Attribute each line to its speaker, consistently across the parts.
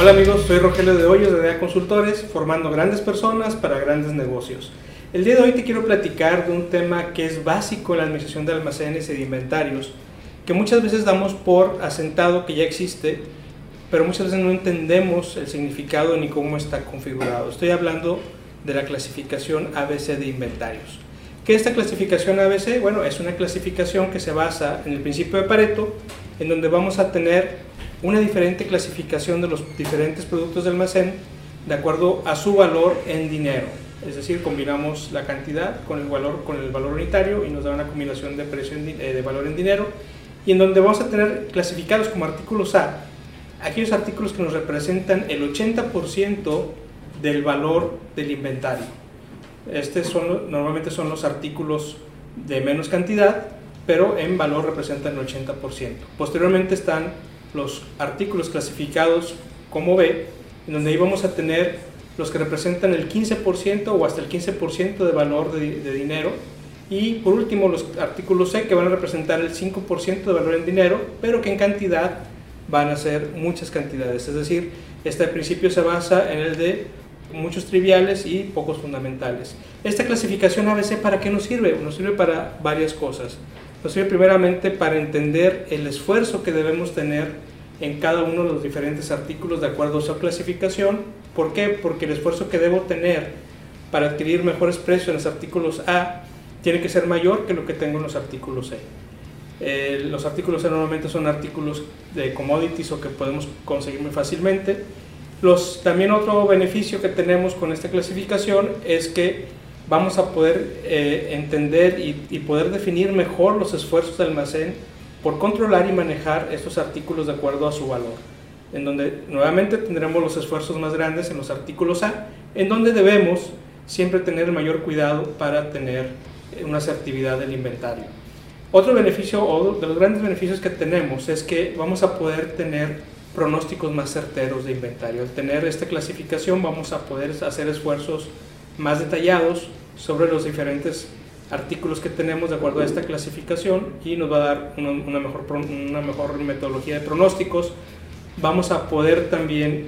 Speaker 1: Hola amigos, soy Rogelio de Hoyos de DEA Consultores, formando grandes personas para grandes negocios. El día de hoy te quiero platicar de un tema que es básico en la administración de almacenes y de inventarios, que muchas veces damos por asentado que ya existe, pero muchas veces no entendemos el significado ni cómo está configurado. Estoy hablando de la clasificación ABC de inventarios. ¿Qué es esta clasificación ABC? Bueno, es una clasificación que se basa en el principio de Pareto, en donde vamos a tener una diferente clasificación de los diferentes productos de almacén de acuerdo a su valor en dinero. Es decir, combinamos la cantidad con el valor, con el valor unitario y nos da una combinación de, precio eh, de valor en dinero y en donde vamos a tener clasificados como artículos A aquellos artículos que nos representan el 80% del valor del inventario. Estos son, normalmente son los artículos de menos cantidad, pero en valor representan el 80%. Posteriormente están los artículos clasificados como B, en donde ahí vamos a tener los que representan el 15% o hasta el 15% de valor de, de, dinero. Y por último los artículos C que van a representar el 5% de valor en dinero, pero que en cantidad van a ser muchas cantidades. Es decir, este principio se basa en el de muchos triviales y pocos fundamentales. Esta clasificación ABC para qué nos sirve? Nos sirve para varias cosas. Nos sirve primeramente para entender el esfuerzo que debemos tener en cada uno de los diferentes artículos de acuerdo a su clasificación. ¿Por qué? Porque el esfuerzo que debo tener para adquirir mejores precios en los artículos A tiene que ser mayor que lo que tengo en los artículos C. Eh, los artículos C normalmente son artículos de commodities o que podemos conseguir muy fácilmente. Los, también otro beneficio que tenemos con esta clasificación es que vamos a poder eh, entender y, poder definir mejor los esfuerzos de almacén por controlar y manejar estos artículos de acuerdo a su valor, en donde nuevamente tendremos los esfuerzos más grandes en los artículos A, en donde debemos siempre tener el mayor cuidado para tener una asertividad del inventario. Otro beneficio o de los grandes beneficios que tenemos es que vamos a poder tener pronósticos más certeros de inventario. Al tener esta clasificación vamos a poder hacer esfuerzos más detallados sobre los diferentes artículos que tenemos de acuerdo a esta clasificación y nos va a dar una, mejor, una mejor metodología de pronósticos. Vamos a poder también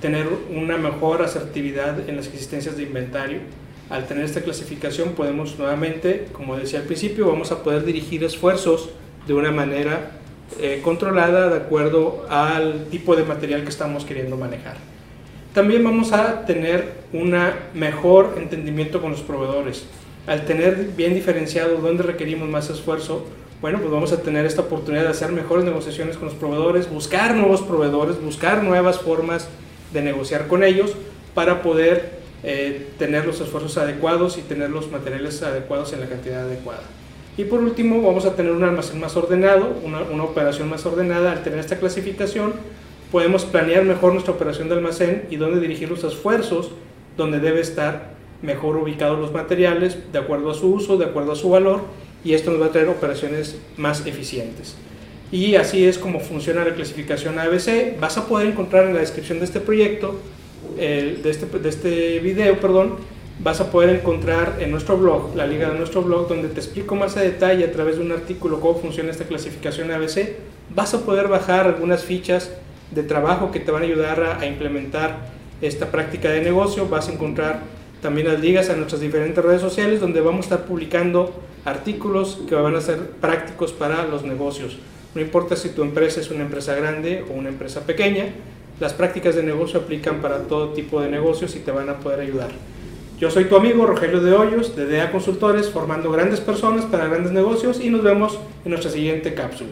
Speaker 1: tener una mejor asertividad en las existencias de inventario. Al tener esta clasificación podemos nuevamente, como decía al principio, vamos a poder dirigir esfuerzos de una manera eh, controlada de acuerdo al tipo de material que estamos queriendo manejar. También vamos a tener un mejor entendimiento con los proveedores. Al tener bien diferenciado dónde requerimos más esfuerzo, bueno, pues vamos a tener esta oportunidad de hacer mejores negociaciones con los proveedores, buscar nuevos proveedores, buscar nuevas formas de negociar con ellos para poder eh, tener los esfuerzos adecuados y tener los materiales adecuados en la cantidad adecuada. Y por último, vamos a tener un almacén más ordenado, una, una operación más ordenada al tener esta clasificación podemos planear mejor nuestra operación de almacén y dónde dirigir los esfuerzos, donde debe estar mejor ubicados los materiales, de acuerdo a su uso, de acuerdo a su valor, y esto nos va a traer operaciones más eficientes. Y así es como funciona la clasificación ABC. Vas a poder encontrar en la descripción de este proyecto, de, este, de este video, perdón, vas a poder encontrar en nuestro blog, la liga de nuestro blog, donde te explico más a detalle a través de un artículo cómo funciona esta clasificación ABC. Vas a poder bajar algunas fichas de trabajo que te van a ayudar a, implementar esta práctica de negocio. Vas a encontrar también las ligas a nuestras diferentes redes sociales donde vamos a estar publicando artículos que van a ser prácticos para los negocios. No importa si tu empresa es una empresa grande o una empresa pequeña, las prácticas de negocio aplican para todo tipo de negocios y te van a poder ayudar. Yo soy tu amigo Rogelio de Hoyos de DEA Consultores, formando grandes personas para grandes negocios y nos vemos en nuestra siguiente cápsula.